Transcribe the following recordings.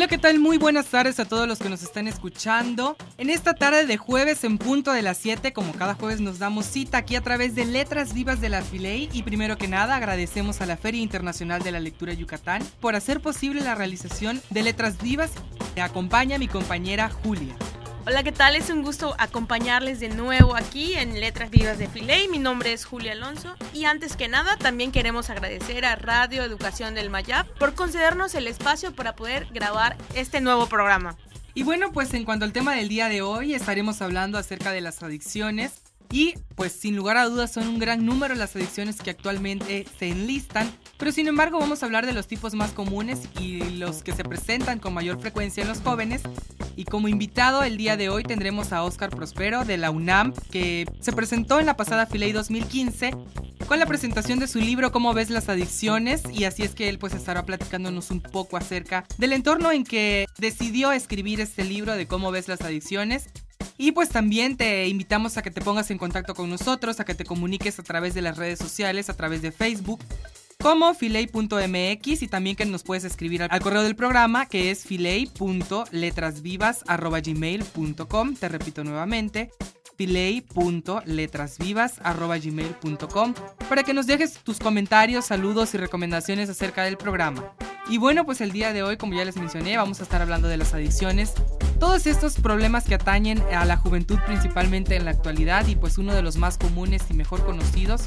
Hola, ¿qué tal? Muy buenas tardes a todos los que nos están escuchando. En esta tarde de jueves en punto de las 7, como cada jueves nos damos cita aquí a través de Letras Vivas de la Filey y primero que nada agradecemos a la Feria Internacional de la Lectura Yucatán por hacer posible la realización de Letras Vivas. Me acompaña mi compañera Julia. Hola, ¿qué tal? Es un gusto acompañarles de nuevo aquí en Letras Vivas de Filey. Mi nombre es Julia Alonso y antes que nada también queremos agradecer a Radio Educación del Mayab por concedernos el espacio para poder grabar este nuevo programa. Y bueno, pues en cuanto al tema del día de hoy, estaremos hablando acerca de las adicciones. Y pues sin lugar a dudas son un gran número las adicciones que actualmente se enlistan, pero sin embargo vamos a hablar de los tipos más comunes y los que se presentan con mayor frecuencia en los jóvenes. Y como invitado el día de hoy tendremos a Oscar Prospero de la UNAM, que se presentó en la pasada Filey 2015 con la presentación de su libro Cómo ves las adicciones y así es que él pues estará platicándonos un poco acerca del entorno en que decidió escribir este libro de Cómo ves las adicciones y pues también te invitamos a que te pongas en contacto con nosotros, a que te comuniques a través de las redes sociales, a través de Facebook como filey.mx y también que nos puedes escribir al correo del programa que es filey.letrasvivas.gmail.com Te repito nuevamente, filey.letrasvivas.gmail.com para que nos dejes tus comentarios, saludos y recomendaciones acerca del programa. Y bueno, pues el día de hoy, como ya les mencioné, vamos a estar hablando de las adicciones, todos estos problemas que atañen a la juventud principalmente en la actualidad y pues uno de los más comunes y mejor conocidos,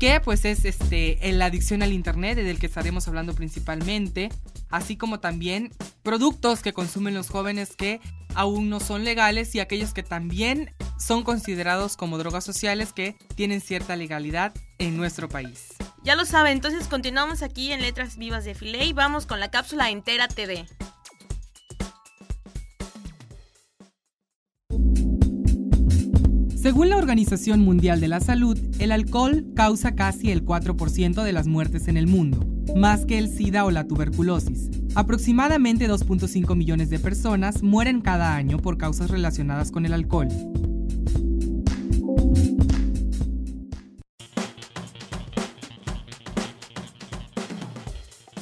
que pues es este, la adicción al internet, del que estaremos hablando principalmente, así como también productos que consumen los jóvenes que aún no son legales y aquellos que también son considerados como drogas sociales que tienen cierta legalidad en nuestro país. Ya lo saben, entonces continuamos aquí en Letras Vivas de Filey y vamos con la cápsula entera TV. Según la Organización Mundial de la Salud, el alcohol causa casi el 4% de las muertes en el mundo, más que el SIDA o la tuberculosis. Aproximadamente 2.5 millones de personas mueren cada año por causas relacionadas con el alcohol.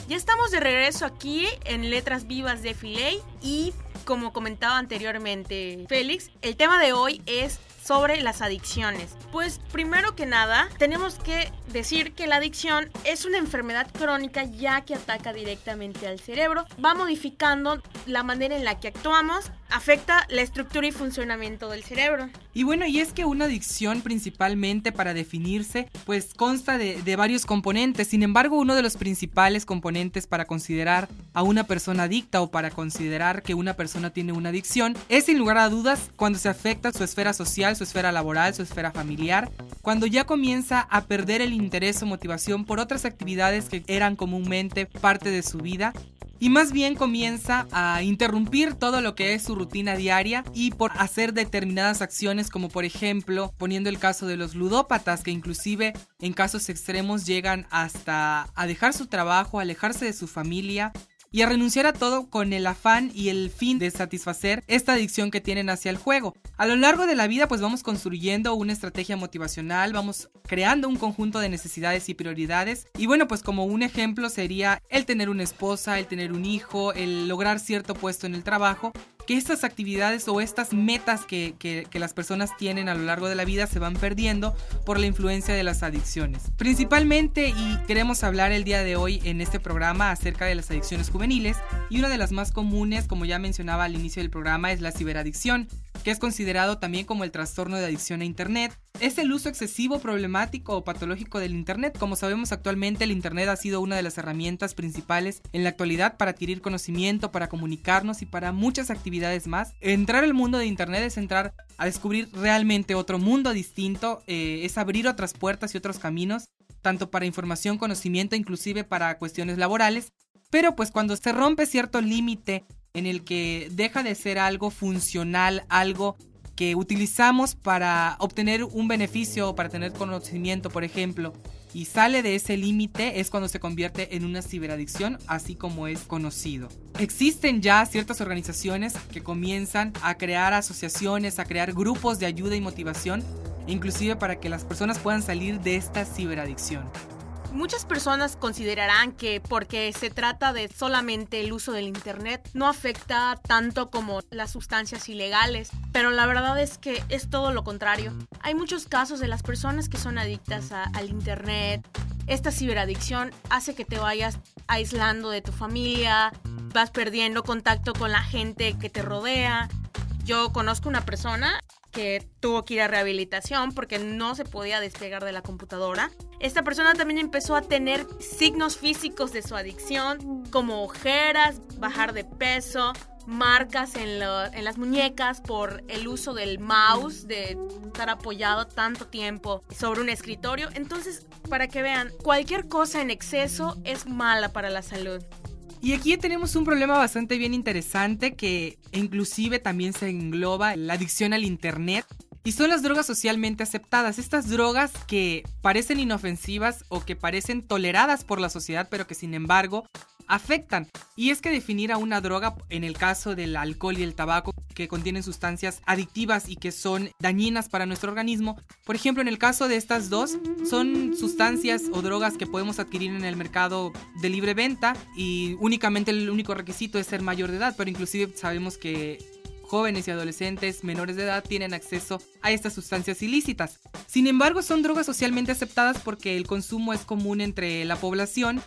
Ya estamos de regreso aquí en Letras Vivas de Filey y como comentaba anteriormente Félix, el tema de hoy es sobre las adicciones. Pues primero que nada, tenemos que decir que la adicción es una enfermedad crónica ya que ataca directamente al cerebro, va modificando la manera en la que actuamos, afecta la estructura y funcionamiento del cerebro. Y bueno, y es que una adicción principalmente para definirse, pues consta de, de, varios componentes. Sin embargo, uno de los principales componentes para considerar a una persona adicta o para considerar que una persona tiene una adicción es sin lugar a dudas cuando se afecta su esfera social, su esfera laboral, su esfera familiar, cuando ya comienza a perder el interés o motivación por otras actividades que eran comúnmente parte de su vida y más bien comienza a interrumpir todo lo que es su rutina diaria y por hacer determinadas acciones como por ejemplo poniendo el caso de los ludópatas que inclusive en casos extremos llegan hasta a dejar su trabajo, alejarse de su familia y a renunciar a todo con el afán y el fin de satisfacer esta adicción que tienen hacia el juego. A lo largo de la vida pues vamos construyendo una estrategia motivacional, vamos creando un conjunto de necesidades y prioridades y bueno pues como un ejemplo sería el tener una esposa, el tener un hijo, el lograr cierto puesto en el trabajo que estas actividades o estas metas que, que, las personas tienen a lo largo de la vida se van perdiendo por la influencia de las adicciones. Principalmente, y queremos hablar el día de hoy en este programa acerca de las adicciones juveniles, y una de las más comunes, como ya mencionaba al inicio del programa, es la ciberadicción es considerado también como el trastorno de adicción a Internet. Es el uso excesivo, problemático o patológico del Internet. Como sabemos actualmente el Internet ha sido una de las herramientas principales en la actualidad para adquirir conocimiento, para comunicarnos y para muchas actividades más. Entrar al mundo de Internet es entrar a descubrir realmente otro mundo distinto, eh, es abrir otras puertas y otros caminos, tanto para información, conocimiento, inclusive para cuestiones laborales. Pero pues cuando se rompe cierto límite en el que deja de ser algo funcional, algo que utilizamos para obtener un beneficio o para tener conocimiento, por ejemplo, y sale de ese límite es cuando se convierte en una ciberadicción, así como es conocido. Existen ya ciertas organizaciones que comienzan a crear asociaciones, a crear grupos de ayuda y motivación, inclusive para que las personas puedan salir de esta ciberadicción. Muchas personas considerarán que porque se trata de solamente el uso del Internet no afecta tanto como las sustancias ilegales, pero la verdad es que es todo lo contrario. Hay muchos casos de las personas que son adictas al Internet. Esta ciberadicción hace que te vayas aislando de tu familia, vas perdiendo contacto con la gente que te rodea. Yo conozco una persona que tuvo que ir a rehabilitación porque no se podía despegar de la computadora. Esta persona también empezó a tener signos físicos de su adicción, como ojeras, bajar de peso, marcas en, las muñecas por el uso del mouse, de estar apoyado tanto tiempo sobre un escritorio. Entonces, para que vean, cualquier cosa en exceso es mala para la salud. Y aquí tenemos un problema bastante bien interesante que inclusive también se engloba la adicción al Internet. Y son las drogas socialmente aceptadas, estas drogas que parecen inofensivas o que parecen toleradas por la sociedad, pero que sin embargo afectan. Y es que definir a una droga, en el caso del alcohol y el tabaco, que contienen sustancias adictivas y que son dañinas para nuestro organismo, por ejemplo, en el caso de estas dos, son sustancias o drogas que podemos adquirir en el mercado de libre venta y únicamente el único requisito es ser mayor de edad, pero inclusive sabemos que jóvenes y adolescentes menores de edad tienen acceso a estas sustancias ilícitas. Sin embargo, son drogas socialmente aceptadas porque el consumo es común entre la población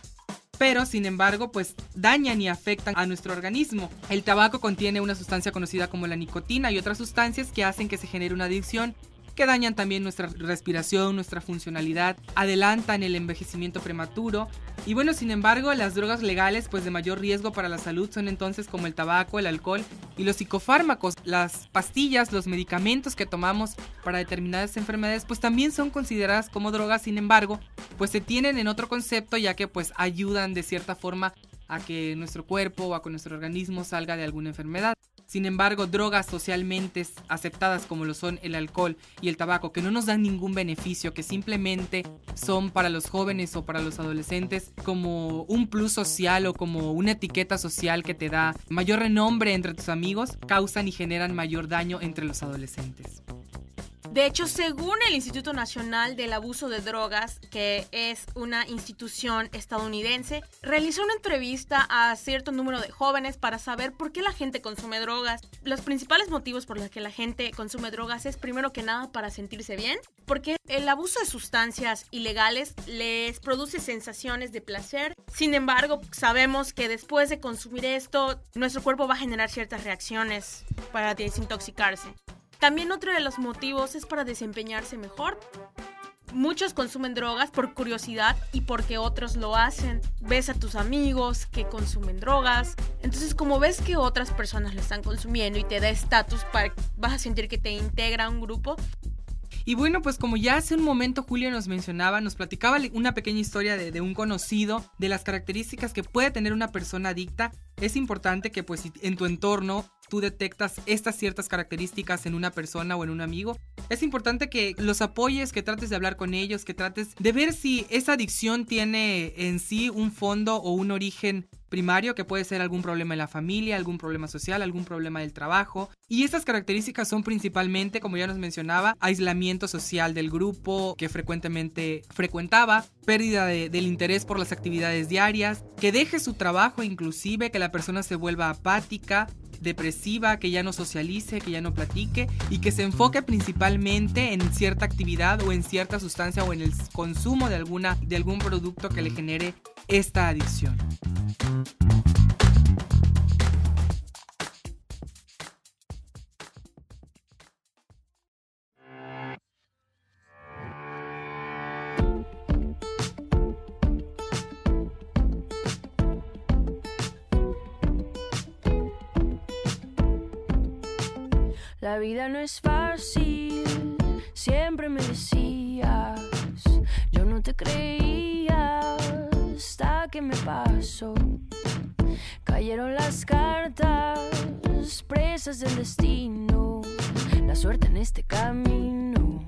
pero sin embargo pues dañan y afectan a nuestro organismo. El tabaco contiene una sustancia conocida como la nicotina y otras sustancias que hacen que se genere una adicción que dañan también nuestra respiración, nuestra funcionalidad, adelantan el envejecimiento prematuro. Y bueno, sin embargo, las drogas legales pues de mayor riesgo para la salud son entonces como el tabaco, el alcohol y los psicofármacos, las pastillas, los medicamentos que tomamos para determinadas enfermedades pues también son consideradas como drogas, sin embargo, pues se tienen en otro concepto ya que pues ayudan de cierta forma a que nuestro cuerpo o a que nuestro organismo salga de alguna enfermedad. Sin embargo, drogas socialmente aceptadas como lo son el alcohol y el tabaco, que no nos dan ningún beneficio, que simplemente son para los jóvenes o para los adolescentes como un plus social o como una etiqueta social que te da mayor renombre entre tus amigos, causan y generan mayor daño entre los adolescentes. De hecho, según el Instituto Nacional del Abuso de Drogas, que es una institución estadounidense, realizó una entrevista a cierto número de jóvenes para saber por qué la gente consume drogas. Los principales motivos por los que la gente consume drogas es primero que nada para sentirse bien, porque el abuso de sustancias ilegales les produce sensaciones de placer. Sin embargo, sabemos que después de consumir esto, nuestro cuerpo va a generar ciertas reacciones para desintoxicarse. También otro de los motivos es para desempeñarse mejor. Muchos consumen drogas por curiosidad y porque otros lo hacen. Ves a tus amigos que consumen drogas. Entonces, como ves que otras personas lo están consumiendo y te da estatus, vas a sentir que te integra a un grupo, y bueno, pues como ya hace un momento Julio nos mencionaba, nos platicaba una pequeña historia de, de, un conocido, de las características que puede tener una persona adicta, es importante que pues en tu entorno tú detectas estas ciertas características en una persona o en un amigo, es importante que los apoyes, que trates de hablar con ellos, que trates de ver si esa adicción tiene en sí un fondo o un origen primario, que puede ser algún problema en la familia, algún problema social, algún problema del trabajo. Y estas características son principalmente, como ya nos mencionaba, aislamiento social del grupo que frecuentemente frecuentaba, pérdida del interés por las actividades diarias, que deje su trabajo inclusive, que la persona se vuelva apática, depresiva, que ya no socialice, que ya no platique y que se enfoque principalmente en cierta actividad o en cierta sustancia o en el consumo de alguna de algún producto que le genere esta adicción. Vida no es fácil, siempre me decías, yo no te creía hasta que me pasó. Cayeron las cartas, presas del destino, las suerte en este camino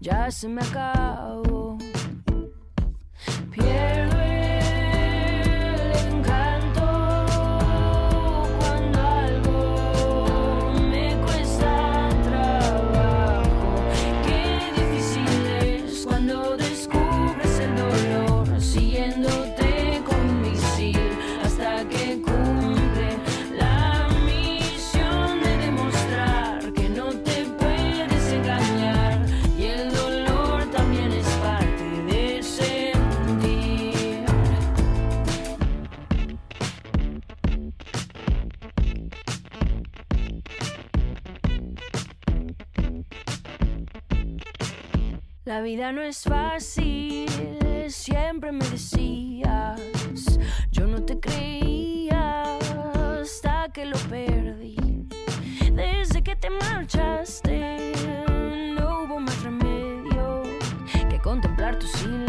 ya se me acabó. Vida no es fácil, siempre me decías. Yo no te creía hasta que lo perdí. Desde que te marchaste, no hubo más remedio que contemplar tu silencio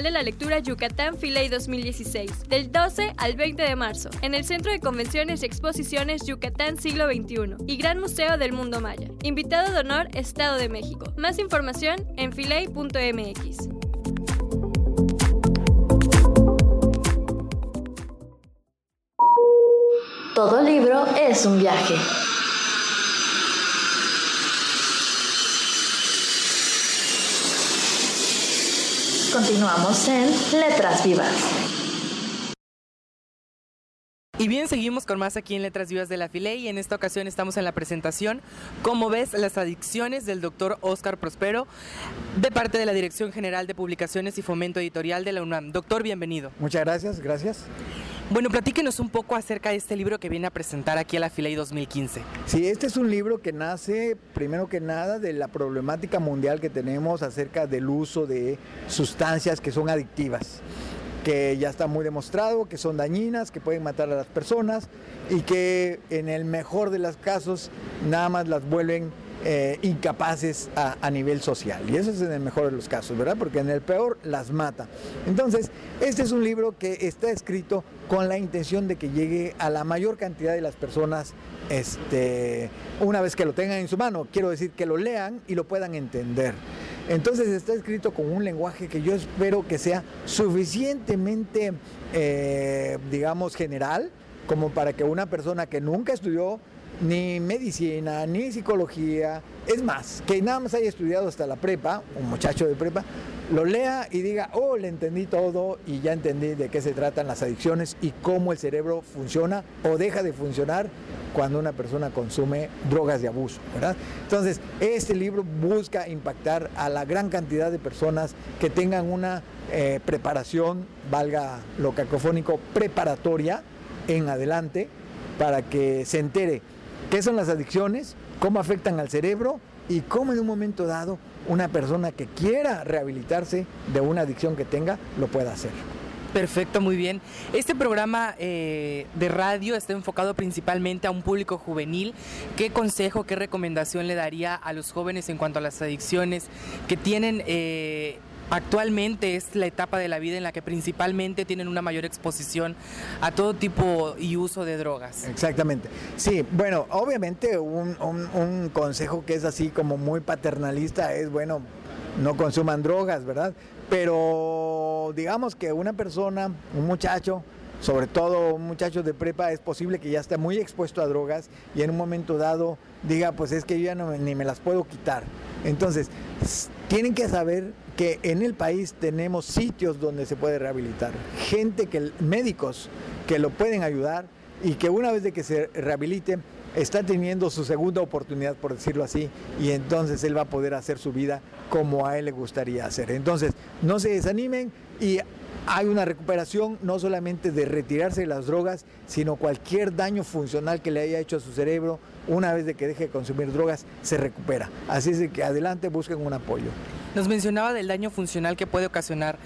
De la Lectura Yucatán Filey 2016, del 12 al 20 de marzo, en el Centro de Convenciones y Exposiciones Yucatán Siglo XXI y Gran Museo del Mundo Maya. Invitado de honor Estado de México. Más información en filey.mx. Todo libro es un viaje. Continuamos en Letras Vivas. Y bien, seguimos con más aquí en Letras Vivas de la Filey y en esta ocasión estamos en la presentación Como ves, las adicciones del doctor Oscar Prospero de parte de la Dirección General de Publicaciones y Fomento Editorial de la UNAM. Doctor, bienvenido. Muchas gracias, gracias. Bueno, platíquenos un poco acerca de este libro que viene a presentar aquí a la Filey 2015. Sí, este es un libro que nace, primero que nada, de la problemática mundial que tenemos acerca del uso de sustancias que son adictivas, que ya está muy demostrado, que son dañinas, que pueden matar a las personas y que en el mejor de los casos nada más las vuelven eh, incapaces a, nivel social. Y eso es en el mejor de los casos, ¿verdad? Porque en el peor las mata. Entonces, este es un libro que está escrito con la intención de que llegue a la mayor cantidad de las personas este, una vez que lo tengan en su mano. Quiero decir, que lo lean y lo puedan entender. Entonces está escrito con un lenguaje que yo espero que sea suficientemente, eh, digamos, general como para que una persona que nunca estudió ni medicina, ni psicología, es más, que nada más haya estudiado hasta la prepa, un muchacho de prepa, lo lea y diga, oh, le entendí todo y ya entendí de qué se tratan las adicciones y cómo el cerebro funciona o deja de funcionar cuando una persona consume drogas de abuso. Entonces, este libro busca impactar a la gran cantidad de personas que tengan una eh, preparación, valga lo cacofónico, preparatoria en adelante, para que se entere qué son las adicciones, cómo afectan al cerebro y cómo en un momento dado una persona que quiera rehabilitarse de una adicción que tenga lo pueda hacer. Perfecto, muy bien. Este programa eh, de radio está enfocado principalmente a un público juvenil. ¿Qué consejo, qué recomendación le daría a los jóvenes en cuanto a las adicciones que tienen... Eh, actualmente es la etapa de la vida en la que principalmente tienen una mayor exposición a todo tipo y uso de drogas. Exactamente. Sí, bueno, obviamente un, un, consejo que es así como muy paternalista es, bueno, no consuman drogas, ¿verdad? Pero digamos que una persona, un muchacho, sobre todo un muchacho de prepa, es posible que ya esté muy expuesto a drogas y en un momento dado diga, pues es que yo ya ni me las puedo quitar. Entonces, tienen que saber que en el país tenemos sitios donde se puede rehabilitar, gente que, médicos que lo pueden ayudar y que una vez de que se rehabilite, está teniendo su segunda oportunidad, por decirlo así, y entonces él va a poder hacer su vida como a él le gustaría hacer. Entonces, no se desanimen y hay una recuperación no solamente de retirarse de las drogas, sino cualquier daño funcional que le haya hecho a su cerebro, una vez de que deje de consumir drogas, se recupera. Así es que adelante busquen un apoyo. Nos mencionaba del daño funcional que puede ocasionar.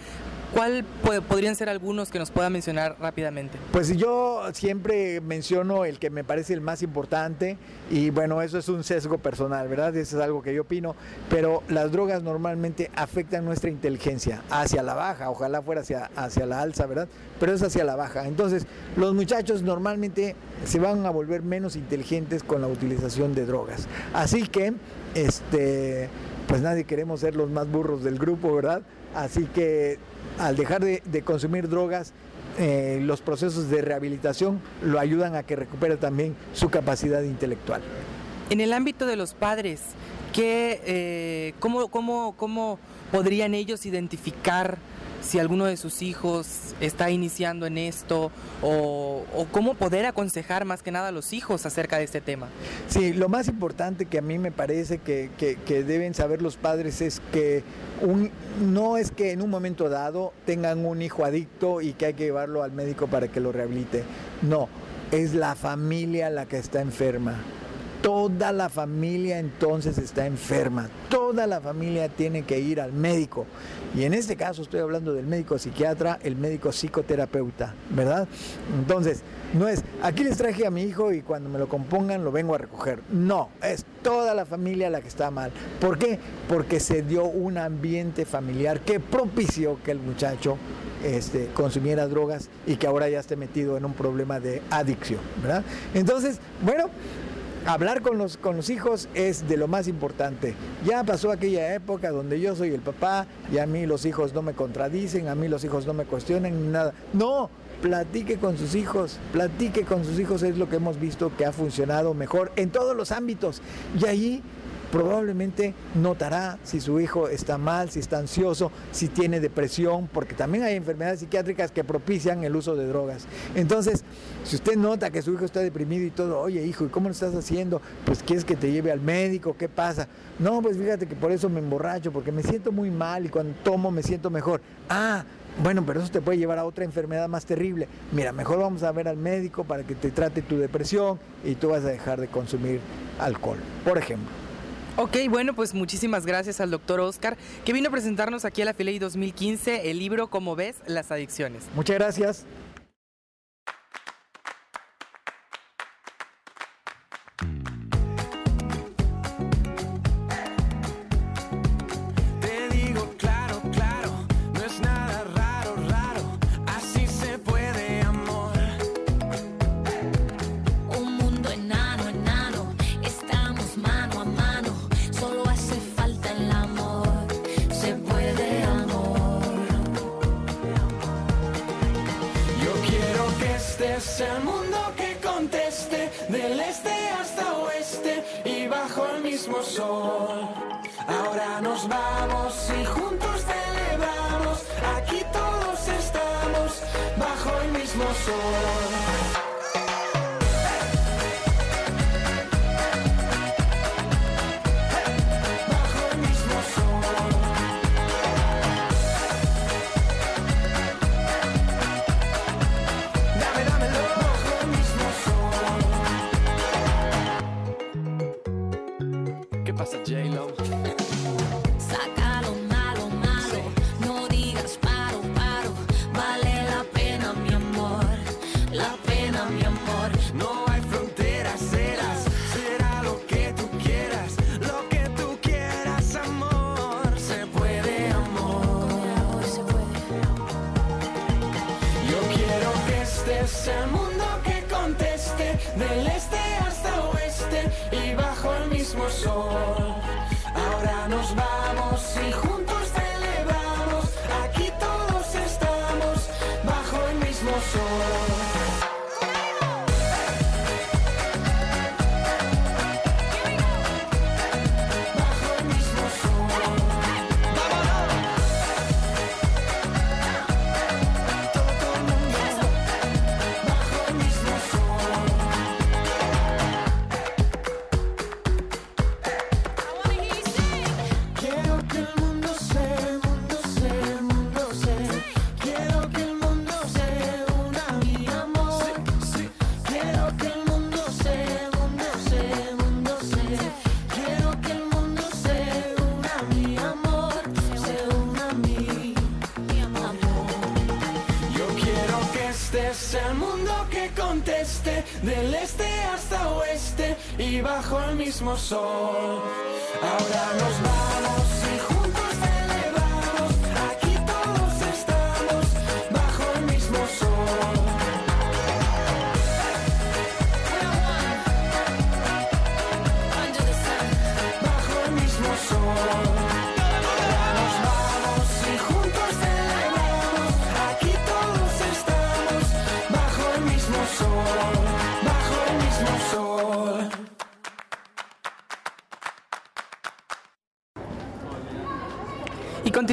¿Cuál podrían ser algunos que nos pueda mencionar rápidamente? Pues yo siempre menciono el que me parece el más importante y bueno, eso es un sesgo personal, ¿verdad? Eso es algo que yo opino, pero las drogas normalmente afectan nuestra inteligencia hacia la baja, ojalá fuera hacia, hacia la alza, ¿verdad? Pero es hacia la baja. Entonces, los muchachos normalmente se van a volver menos inteligentes con la utilización de drogas. Así que, este, pues nadie queremos ser los más burros del grupo, ¿verdad? Así que al dejar de, consumir drogas, eh, los procesos de rehabilitación lo ayudan a que recupere también su capacidad intelectual. En el ámbito de los padres, ¿qué, eh, cómo, cómo, ¿cómo podrían ellos identificar si alguno de sus hijos está iniciando en esto o, o, cómo poder aconsejar más que nada a los hijos acerca de este tema. Sí, lo más importante que a mí me parece que, que, deben saber los padres es que un, no es que en un momento dado tengan un hijo adicto y que hay que llevarlo al médico para que lo rehabilite. No, es la familia la que está enferma toda la familia entonces está enferma, toda la familia tiene que ir al médico. Y en este caso estoy hablando del médico psiquiatra, el médico psicoterapeuta, ¿verdad? Entonces, no es, aquí les traje a mi hijo y cuando me lo compongan lo vengo a recoger. No, es toda la familia la que está mal. ¿Por qué? Porque se dio un ambiente familiar que propició que el muchacho este, consumiera drogas y que ahora ya esté metido en un problema de adicción, ¿verdad? Entonces, bueno, hablar con los, con los hijos es de lo más importante. Ya pasó aquella época donde yo soy el papá y a mí los hijos no me contradicen, a mí los hijos no me cuestionan ni nada. No, platique con sus hijos, platique con sus hijos es lo que hemos visto que ha funcionado mejor en todos los ámbitos. Y allí probablemente notará si su hijo está mal, si está ansioso, si tiene depresión, porque también hay enfermedades psiquiátricas que propician el uso de drogas. Entonces, si usted nota que su hijo está deprimido y todo, oye hijo, ¿y cómo lo estás haciendo? Pues quieres que te lleve al médico, ¿qué pasa? No, pues fíjate que por eso me emborracho, porque me siento muy mal y cuando tomo me siento mejor. Ah, bueno, pero eso te puede llevar a otra enfermedad más terrible. Mira, mejor vamos a ver al médico para que te trate tu depresión y tú vas a dejar de consumir alcohol, por ejemplo. Ok, bueno, pues muchísimas gracias al doctor Oscar, que vino a presentarnos aquí a la Filey 2015 el libro Como ves, las adicciones. Muchas gracias. Bajo el bajo el el mundo que conteste, del este hasta oeste y bajo el mismo sol. Ahora nos vamos y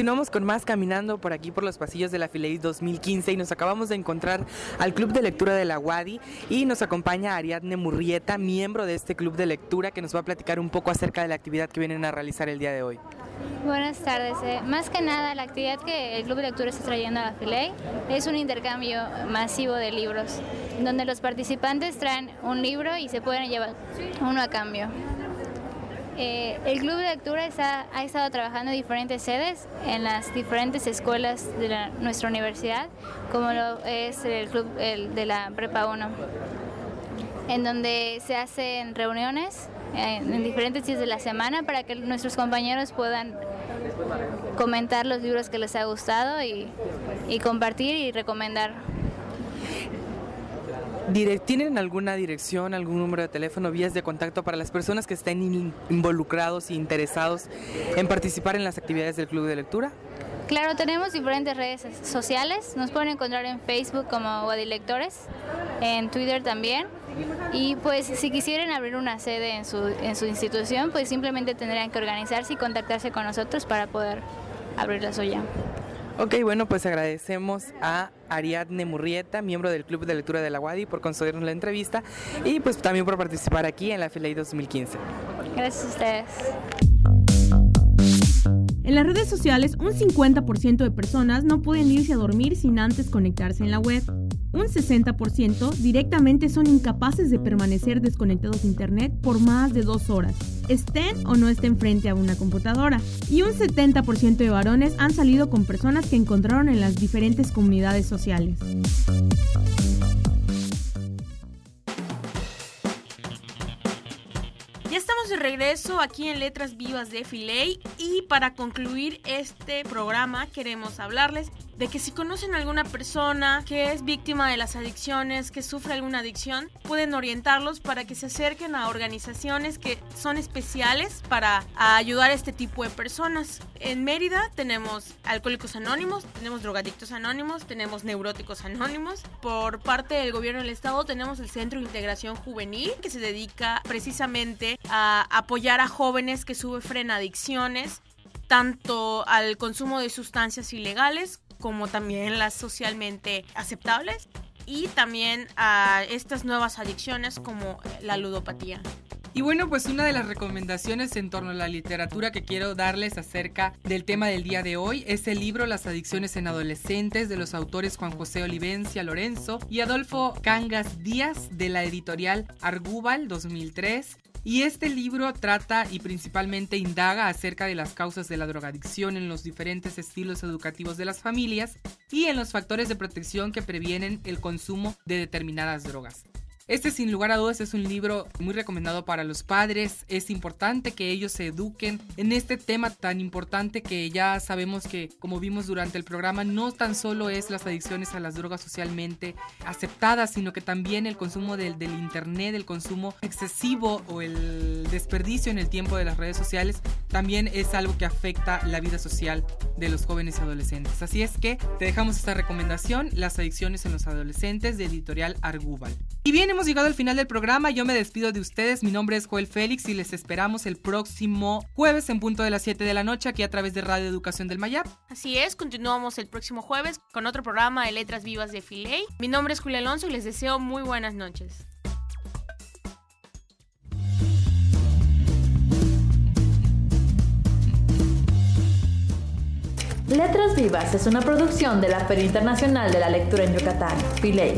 continuamos con más caminando por aquí por los pasillos de la Filey 2015 y nos acabamos de encontrar al Club de Lectura de la Wadi y nos acompaña Ariadne Murrieta, miembro de este club de lectura que nos va a platicar un poco acerca de la actividad que vienen a realizar el día de hoy. Buenas tardes. eh, Más que nada, la actividad que el Club de Lectura está trayendo a la Filey es un intercambio masivo de libros, donde los participantes traen un libro y se pueden llevar uno a cambio. Eh, el Club de Lectura está- ha estado trabajando en diferentes sedes en las diferentes escuelas de nuestra universidad, como lo es el Club de la Prepa 1 en donde se hacen reuniones en diferentes días de la semana para que nuestros compañeros puedan comentar los libros que les ha gustado y compartir y recomendar. ¿Tienen alguna dirección, algún número de teléfono, vías de contacto para las personas que estén in- involucrados e interesados en participar en las actividades del Club de Lectura? Claro, tenemos diferentes redes sociales. Nos pueden encontrar en Facebook como Guadilectores, en Twitter también. Y pues si quisieran abrir una sede en su, en su institución, pues simplemente tendrían que organizarse y contactarse con nosotros para poder abrir la suya. Ok, bueno, pues agradecemos a Ariadne Murrieta, miembro del Club de Lectura de la UADI, por concedernos la entrevista y pues también por participar aquí en la Filey 2015. Gracias a ustedes. En las redes sociales, un 50% de personas no pueden irse a dormir sin antes conectarse en la web. Un 60% directamente son incapaces de permanecer desconectados de Internet por más de dos horas, estén o no estén frente a una computadora. Y un 70% de varones han salido con personas que encontraron en las diferentes comunidades sociales. Ya estamos de regreso aquí en Letras Vivas de Filey y para concluir este programa queremos hablarles de que si conocen a alguna persona que es víctima de las adicciones, que sufre alguna adicción, pueden orientarlos para que se acerquen a organizaciones que son especiales para ayudar a este tipo de personas. En Mérida tenemos Alcohólicos Anónimos, tenemos Drogadictos Anónimos, tenemos Neuróticos Anónimos. Por parte del gobierno del estado tenemos el Centro de Integración Juvenil que se dedica precisamente a apoyar a jóvenes que sufren adicciones tanto al consumo de sustancias ilegales como también las socialmente aceptables y también a estas nuevas adicciones como la ludopatía. Y bueno, pues una de las recomendaciones en torno a la literatura que quiero darles acerca del tema del día de hoy es el libro Las adicciones en adolescentes de los autores Juan José Olivencia Lorenzo y Adolfo Cangas Díaz de la editorial Argúbal 2003. Y este libro trata y principalmente indaga acerca de las causas de la drogadicción en los diferentes estilos educativos de las familias y en los factores de protección que previenen el consumo de determinadas drogas. Este sin lugar a dudas es un libro muy recomendado para los padres. Es importante que ellos se eduquen en este tema tan importante que ya sabemos que, como vimos durante el programa, no tan solo es las adicciones a las drogas socialmente aceptadas, sino que también el consumo del, del Internet, el consumo excesivo o el desperdicio en el tiempo de las redes sociales, también es algo que afecta la vida social de los jóvenes y adolescentes. Así es que te dejamos esta recomendación, Las adicciones en los adolescentes de editorial Argúbal. Y bien, hemos llegado al final del programa. Yo me despido de ustedes. Mi nombre es Joel Félix y les esperamos el próximo jueves en punto de las 7 de la noche aquí a través de Radio Educación del Mayap. Así es, continuamos el próximo jueves con otro programa de Letras Vivas de Filey. Mi nombre es Julia Alonso y les deseo muy buenas noches. Letras Vivas es una producción de la Feria Internacional de la Lectura en Yucatán, Filey.